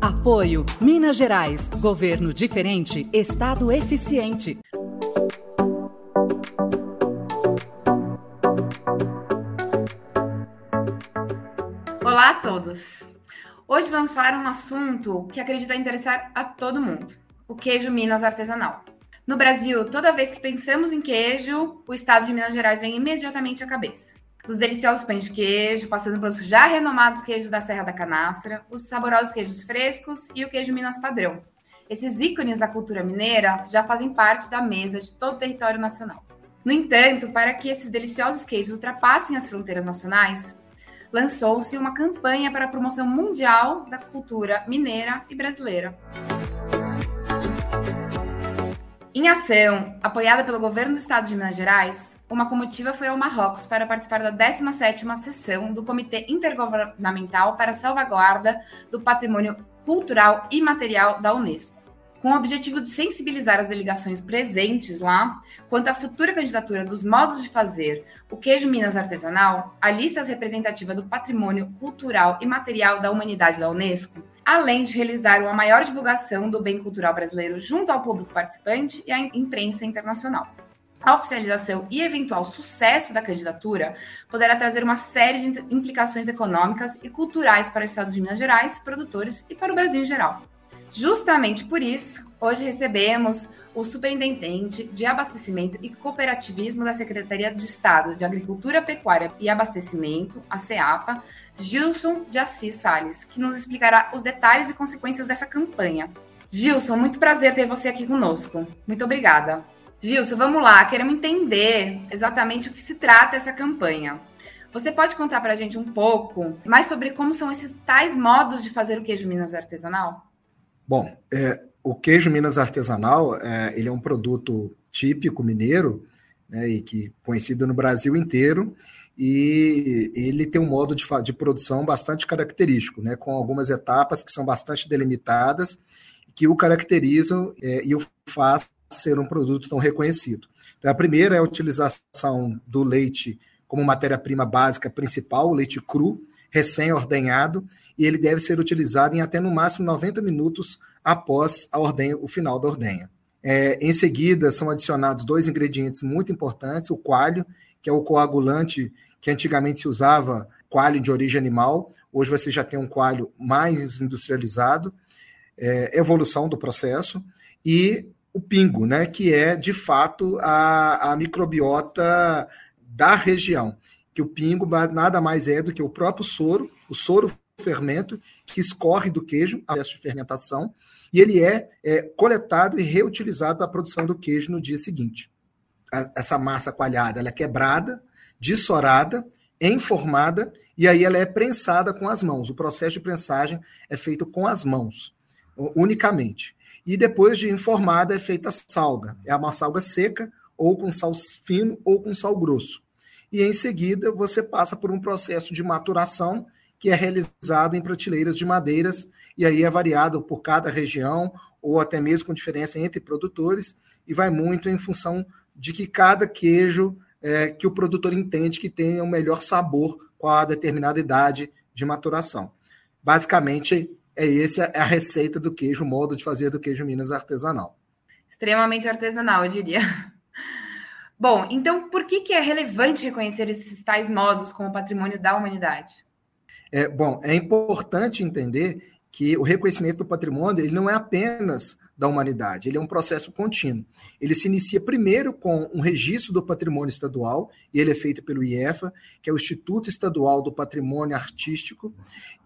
Apoio Minas Gerais. Governo diferente, Estado eficiente. Olá a todos. Hoje vamos falar um assunto que acredito interessar a todo mundo: o queijo Minas artesanal. No Brasil, toda vez que pensamos em queijo, o estado de Minas Gerais vem imediatamente à cabeça dos deliciosos pães de queijo, passando pelos já renomados queijos da Serra da Canastra, os saborosos queijos frescos e o queijo Minas padrão. Esses ícones da cultura mineira já fazem parte da mesa de todo o território nacional. No entanto, para que esses deliciosos queijos ultrapassem as fronteiras nacionais, lançou-se uma campanha para a promoção mundial da cultura mineira e brasileira. Em ação, apoiada pelo governo do estado de Minas Gerais, uma comitiva foi ao Marrocos para participar da 17ª sessão do Comitê Intergovernamental para a Salvaguarda do Patrimônio Cultural e Material da Unesco, com o objetivo de sensibilizar as delegações presentes lá quanto à futura candidatura dos modos de fazer o queijo Minas artesanal, a lista representativa do patrimônio cultural e material da humanidade da Unesco, além de realizar uma maior divulgação do bem cultural brasileiro junto ao público participante e à imprensa internacional. A oficialização e eventual sucesso da candidatura poderá trazer uma série de implicações econômicas e culturais para o Estado de Minas Gerais, produtores e para o Brasil em geral. Justamente por isso, hoje recebemos o Superintendente de Abastecimento e Cooperativismo da Secretaria de Estado de Agricultura, Pecuária e Abastecimento, a CEAPA, Gilson de Assis Salles, que nos explicará os detalhes e consequências dessa campanha. Gilson, muito prazer ter você aqui conosco. Muito obrigada. Gilson, vamos lá, queremos entender exatamente o que se trata essa campanha. Você pode contar para a gente um pouco mais sobre como são esses tais modos de fazer o queijo Minas artesanal? Bom, é, o queijo Minas artesanal, é, ele é um produto típico mineiro, né, e que conhecido no Brasil inteiro, e ele tem um modo de, de produção bastante característico, né, com algumas etapas que são bastante delimitadas, que o caracterizam é, e o faz ser um produto tão reconhecido. Então, a primeira é a utilização do leite como matéria-prima básica principal, o leite cru, recém-ordenhado, e ele deve ser utilizado em até no máximo 90 minutos após a ordenha, o final da ordenha. É, em seguida, são adicionados dois ingredientes muito importantes: o coalho, que é o coagulante que antigamente se usava, coalho de origem animal, hoje você já tem um coalho mais industrializado, é, evolução do processo, e o pingo, né, que é de fato a, a microbiota da região. Que o pingo nada mais é do que o próprio soro, o soro fermento que escorre do queijo, a de fermentação, e ele é, é coletado e reutilizado para a produção do queijo no dia seguinte. A, essa massa coalhada ela é quebrada, dissorada, informada, e aí ela é prensada com as mãos. O processo de prensagem é feito com as mãos, unicamente. E depois de informada é feita a salga. É uma salga seca, ou com sal fino, ou com sal grosso. E em seguida você passa por um processo de maturação que é realizado em prateleiras de madeiras, e aí é variado por cada região, ou até mesmo com diferença entre produtores, e vai muito em função de que cada queijo é, que o produtor entende que tenha o um melhor sabor com a determinada idade de maturação. Basicamente, é essa a receita do queijo, o modo de fazer do queijo Minas artesanal. Extremamente artesanal, eu diria. Bom, então por que, que é relevante reconhecer esses tais modos como patrimônio da humanidade? É, bom, é importante entender que o reconhecimento do patrimônio ele não é apenas da humanidade, ele é um processo contínuo. Ele se inicia primeiro com um registro do patrimônio estadual, e ele é feito pelo IEFA, que é o Instituto Estadual do Patrimônio Artístico,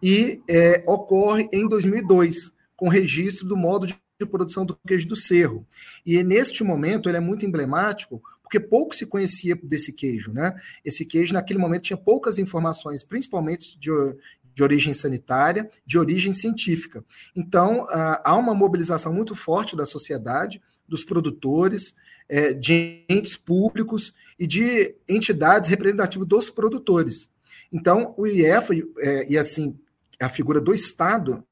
e é, ocorre em 2002, com registro do modo de produção do queijo do cerro. E neste momento ele é muito emblemático, porque pouco se conhecia desse queijo, né? Esse queijo, naquele momento, tinha poucas informações, principalmente de, de origem sanitária, de origem científica. Então, há uma mobilização muito forte da sociedade, dos produtores, é, de entes públicos e de entidades representativas dos produtores. Então, o IEFA, é, e assim, a figura do Estado,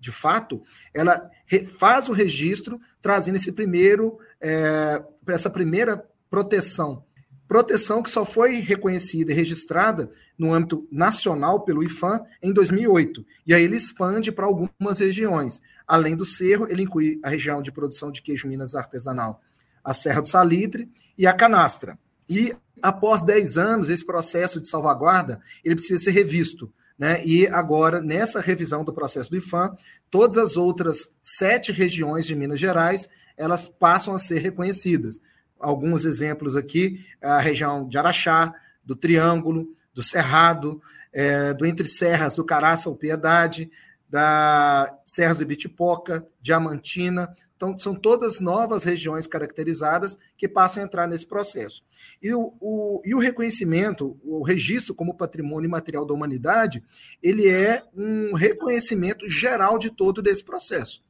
de fato, ela faz o registro, trazendo esse primeiro, é, essa primeira proteção proteção que só foi reconhecida e registrada no âmbito nacional pelo IFAM em 2008. E aí ele expande para algumas regiões. Além do Cerro, ele inclui a região de produção de queijo Minas artesanal, a Serra do Salitre e a Canastra. E após 10 anos, esse processo de salvaguarda ele precisa ser revisto. Né? E agora, nessa revisão do processo do IFAM, todas as outras sete regiões de Minas Gerais elas passam a ser reconhecidas. Alguns exemplos aqui: a região de Araxá, do Triângulo, do Cerrado, é, do Entre Serras, do Caraça, Piedade, da Serras do Ibitipoca, Diamantina. Então, são todas novas regiões caracterizadas que passam a entrar nesse processo. E o, o, e o reconhecimento, o registro como patrimônio material da humanidade, ele é um reconhecimento geral de todo desse processo.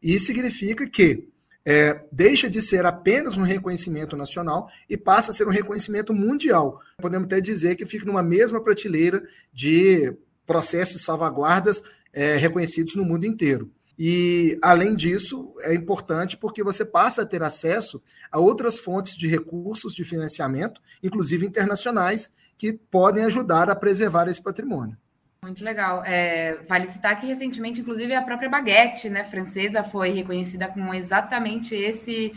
E significa que é, deixa de ser apenas um reconhecimento nacional e passa a ser um reconhecimento mundial. Podemos até dizer que fica numa mesma prateleira de processos salvaguardas é, reconhecidos no mundo inteiro. E, além disso, é importante porque você passa a ter acesso a outras fontes de recursos de financiamento, inclusive internacionais, que podem ajudar a preservar esse patrimônio. Muito legal. É, vale citar que recentemente, inclusive, a própria baguete né, francesa foi reconhecida com exatamente esse,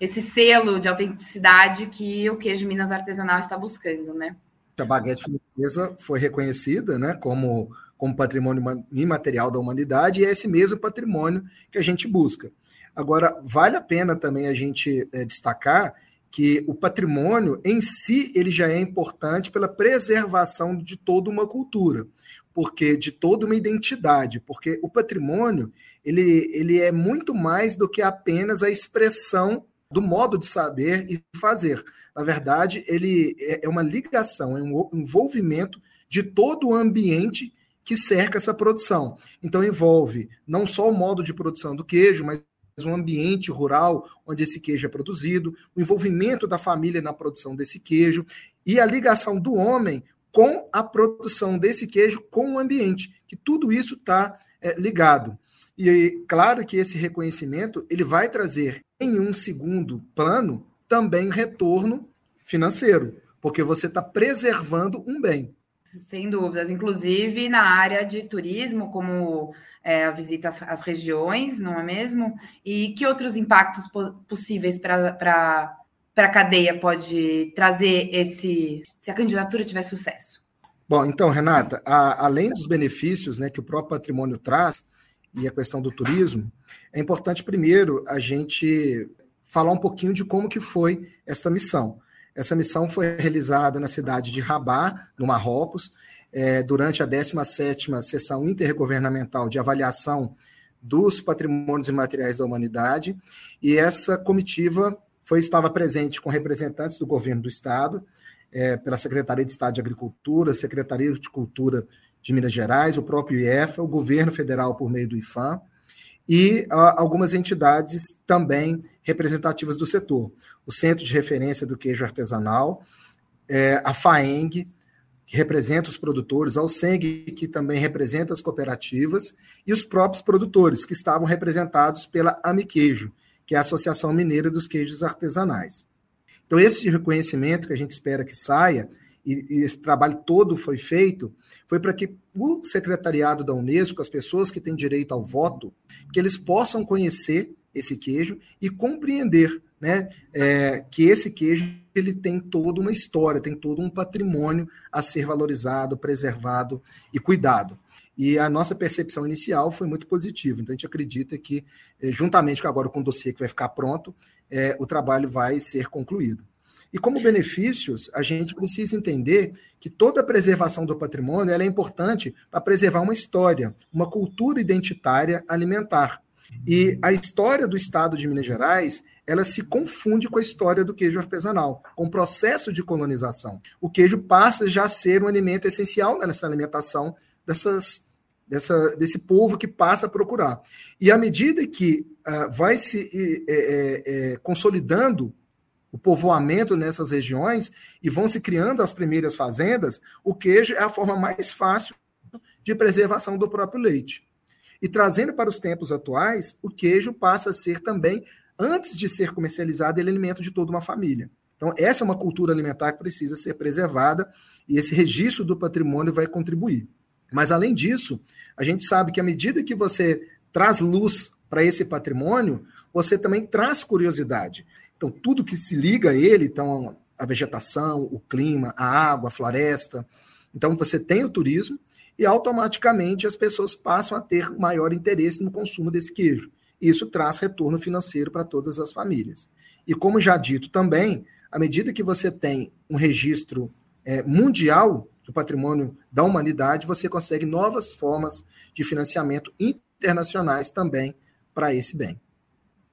esse selo de autenticidade que o queijo Minas artesanal está buscando, né? A baguete francesa foi reconhecida né, como, como patrimônio imaterial da humanidade e é esse mesmo patrimônio que a gente busca. Agora, vale a pena também a gente é, destacar que o patrimônio em si ele já é importante pela preservação de toda uma cultura, porque de toda uma identidade, porque o patrimônio ele, ele é muito mais do que apenas a expressão do modo de saber e fazer. Na verdade, ele é, é uma ligação, é um envolvimento de todo o ambiente que cerca essa produção. Então envolve não só o modo de produção do queijo, mas um ambiente rural onde esse queijo é produzido, o envolvimento da família na produção desse queijo e a ligação do homem com a produção desse queijo com o ambiente, que tudo isso está é, ligado. E claro que esse reconhecimento ele vai trazer em um segundo plano também retorno financeiro, porque você está preservando um bem. Sem dúvidas, inclusive na área de turismo, como é, a visita às, às, regiões, não é mesmo? E que outros impactos po possíveis para a cadeia pode trazer esse se a candidatura tiver sucesso? Bom, então, Renata, a, além dos benefícios né, que o próprio patrimônio traz e a questão do turismo, é importante primeiro a gente falar um pouquinho de como que foi essa missão. Essa missão foi realizada na cidade de Rabat, no Marrocos, é, durante a 17ª Sessão Intergovernamental de Avaliação dos Patrimônios Imateriais da Humanidade, e essa comitiva foi, estava presente com representantes do governo do Estado, é, pela Secretaria de Estado de Agricultura, Secretaria de Cultura de Minas Gerais, o próprio IEFA, o governo federal por meio do IFAM, e a, algumas entidades também representativas do setor. O Centro de Referência do Queijo Artesanal, é, a FAENG, que representa os produtores, ao SENG, que também representa as cooperativas, e os próprios produtores, que estavam representados pela Amiqueijo, que é a Associação Mineira dos Queijos Artesanais. Então, esse reconhecimento que a gente espera que saia, e, e esse trabalho todo foi feito, foi para que o secretariado da Unesco, as pessoas que têm direito ao voto, que eles possam conhecer esse queijo e compreender né, é, que esse queijo ele tem toda uma história, tem todo um patrimônio a ser valorizado, preservado e cuidado. E a nossa percepção inicial foi muito positiva. Então, a gente acredita que, é, juntamente agora com o dossiê que vai ficar pronto, é, o trabalho vai ser concluído. E como benefícios, a gente precisa entender que toda a preservação do patrimônio é importante para preservar uma história, uma cultura identitária alimentar. E a história do estado de Minas Gerais, ela se confunde com a história do queijo artesanal, com o processo de colonização. O queijo passa já a ser um alimento essencial nessa alimentação dessas, dessa, desse povo que passa a procurar. E à medida que uh, vai se é, é, é, consolidando o povoamento nessas regiões e vão se criando as primeiras fazendas, o queijo é a forma mais fácil de preservação do próprio leite. E trazendo para os tempos atuais, o queijo passa a ser também, antes de ser comercializado, ele é alimento de toda uma família. Então, essa é uma cultura alimentar que precisa ser preservada e esse registro do patrimônio vai contribuir. Mas, além disso, a gente sabe que à medida que você traz luz para esse patrimônio, você também traz curiosidade. Então, tudo que se liga a ele, então, a vegetação, o clima, a água, a floresta. Então, você tem o turismo e automaticamente as pessoas passam a ter maior interesse no consumo desse queijo. Isso traz retorno financeiro para todas as famílias. E como já dito também, à medida que você tem um registro é, mundial do patrimônio da humanidade, você consegue novas formas de financiamento internacionais também para esse bem.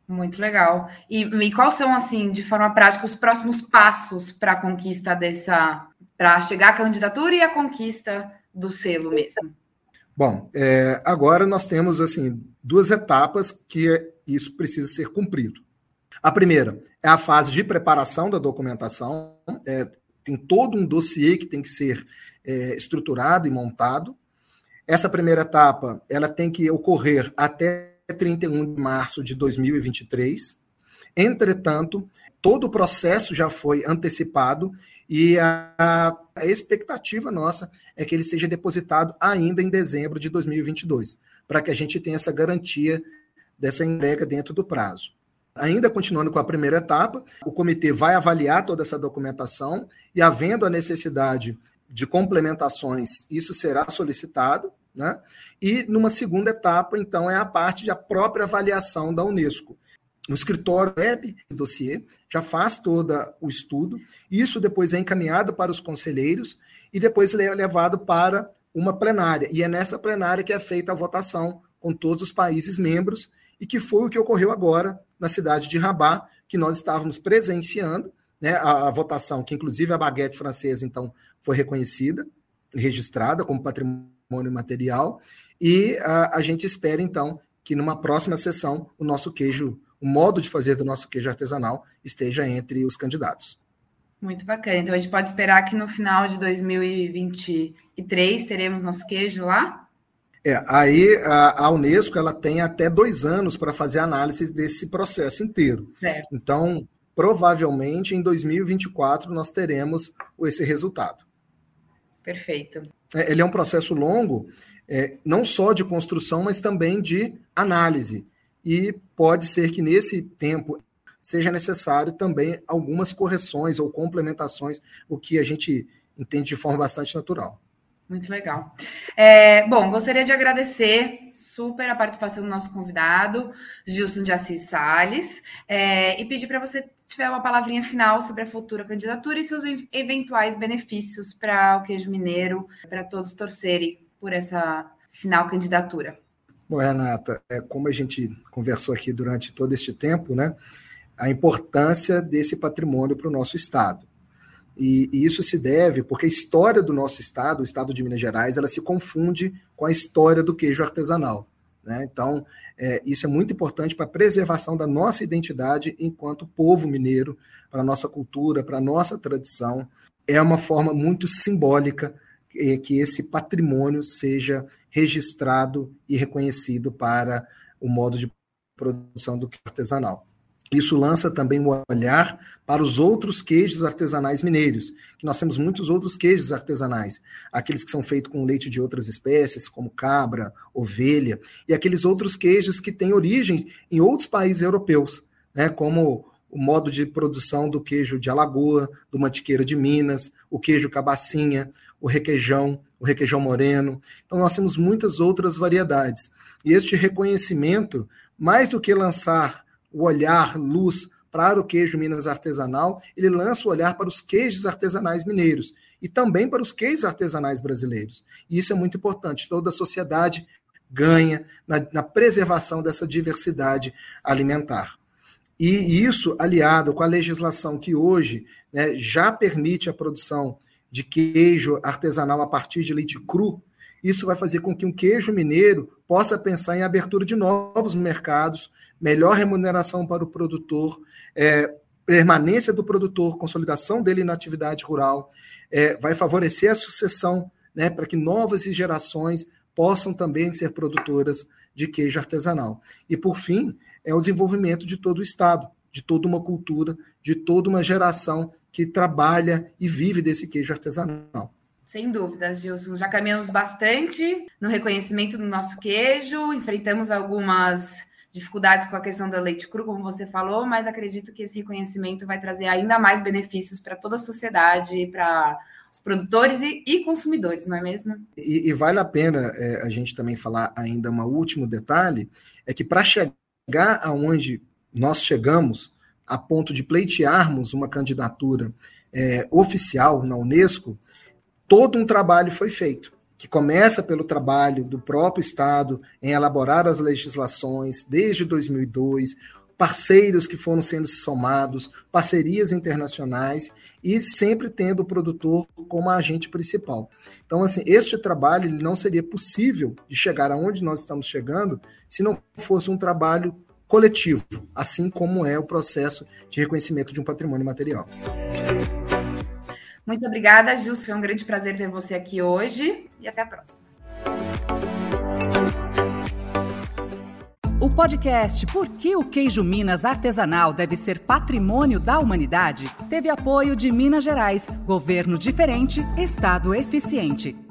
Muito legal. E, e quais são, assim, de forma prática, os próximos passos para a conquista dessa. para chegar à candidatura e à conquista do selo mesmo? Bom, é, agora nós temos assim duas etapas que isso precisa ser cumprido. A primeira é a fase de preparação da documentação. É, tem todo um dossiê que tem que ser é, estruturado e montado. Essa primeira etapa ela tem que ocorrer até 31 de março de 2023. Entretanto, todo o processo já foi antecipado e a, a, expectativa nossa é que ele seja depositado ainda em dezembro de 2022, para que a gente tenha essa garantia dessa entrega dentro do prazo. Ainda continuando com a primeira etapa, o comitê vai avaliar toda essa documentação e, havendo a necessidade de complementações, isso será solicitado. Né? E numa segunda etapa, então, é a parte da própria avaliação da Unesco. O escritório web dossiê já faz todo o estudo, isso depois é encaminhado para os conselheiros e depois é levado para uma plenária. E é nessa plenária que é feita a votação com todos os países membros e que foi o que ocorreu agora na cidade de Rabat, que nós estávamos presenciando, né, a, a votação, que inclusive a baguete francesa, então, foi reconhecida, registrada como patrimônio material, e a, a gente espera, então, que numa próxima sessão o nosso queijo, o modo de fazer do nosso queijo artesanal esteja entre os candidatos. Muito bacana. Então a gente pode esperar que no final de 2023 teremos nosso queijo lá? É, aí a, a, Unesco ela tem até dois anos para fazer análise desse processo inteiro. Certo. Então, provavelmente em 2024 nós teremos esse resultado. Perfeito. É, ele é um processo longo, é, não só de construção, mas também de análise. E pode ser que nesse tempo seja necessário também algumas correções ou complementações, o que a gente entende de forma bastante natural. Muito legal. É, bom, gostaria de agradecer super a participação do nosso convidado, Gilson de Assis Salles, é, e pedir para você tiver uma palavrinha final sobre a futura candidatura e seus eventuais benefícios para o queijo mineiro, para todos torcerem por essa final candidatura. Bom, Renata, é, como a gente conversou aqui durante todo este tempo, né, a importância desse patrimônio para o nosso Estado. E, e, isso se deve porque a história do nosso estado, o estado de Minas Gerais, ela se confunde com a história do queijo artesanal. Né? Então, é, isso é muito importante para a preservação da nossa identidade enquanto povo mineiro, para a nossa cultura, para a nossa tradição. É uma forma muito simbólica é, que esse patrimônio seja registrado e reconhecido para o modo de produção do queijo artesanal. Isso lança também o olhar para os outros queijos artesanais mineiros, que nós temos muitos outros queijos artesanais, aqueles que são feitos com leite de outras espécies, como cabra, ovelha, e aqueles outros queijos que têm origem em outros países europeus, né, como o modo de produção do queijo de Alagoa, do mantiqueira de Minas, o queijo cabacinha, o requeijão, o requeijão moreno. Então nós temos muitas outras variedades. E este reconhecimento, mais do que lançar o olhar, luz para o queijo Minas artesanal, ele lança o olhar para os queijos artesanais mineiros e também para os queijos artesanais brasileiros. E isso é muito importante. Toda a sociedade ganha na, na preservação dessa diversidade alimentar. E isso, aliado com a legislação que hoje né, já permite a produção de queijo artesanal a partir de leite cru, isso vai fazer com que um queijo mineiro possa pensar em abertura de novos mercados, melhor remuneração para o produtor, é, permanência do produtor, consolidação dele na atividade rural, é, vai favorecer a sucessão né, para que novas gerações possam também ser produtoras de queijo artesanal. E, por fim, é o desenvolvimento de todo o Estado, de toda uma cultura, de toda uma geração que trabalha e vive desse queijo artesanal. Sem dúvidas, Gilson. Já caminhamos bastante no reconhecimento do nosso queijo, enfrentamos algumas dificuldades com a questão do leite cru, como você falou, mas acredito que esse reconhecimento vai trazer ainda mais benefícios para toda a sociedade, para os produtores e, e, consumidores, não é mesmo? E, e vale a pena é, a gente também falar ainda um último detalhe, é que para chegar aonde nós chegamos, a ponto de pleitearmos uma candidatura é, oficial na Unesco, todo um trabalho foi feito que começa pelo trabalho do próprio Estado em elaborar as legislações desde 2002, parceiros que foram sendo somados, parcerias internacionais e sempre tendo o produtor como agente principal. Então, assim, este trabalho não seria possível de chegar aonde nós estamos chegando se não fosse um trabalho coletivo, assim como é o processo de reconhecimento de um patrimônio material. Muito obrigada, Gilson. Foi um grande prazer ter você aqui hoje e até a próxima. O podcast Por que o queijo Minas artesanal deve ser patrimônio da humanidade teve apoio de Minas Gerais, governo diferente, Estado eficiente.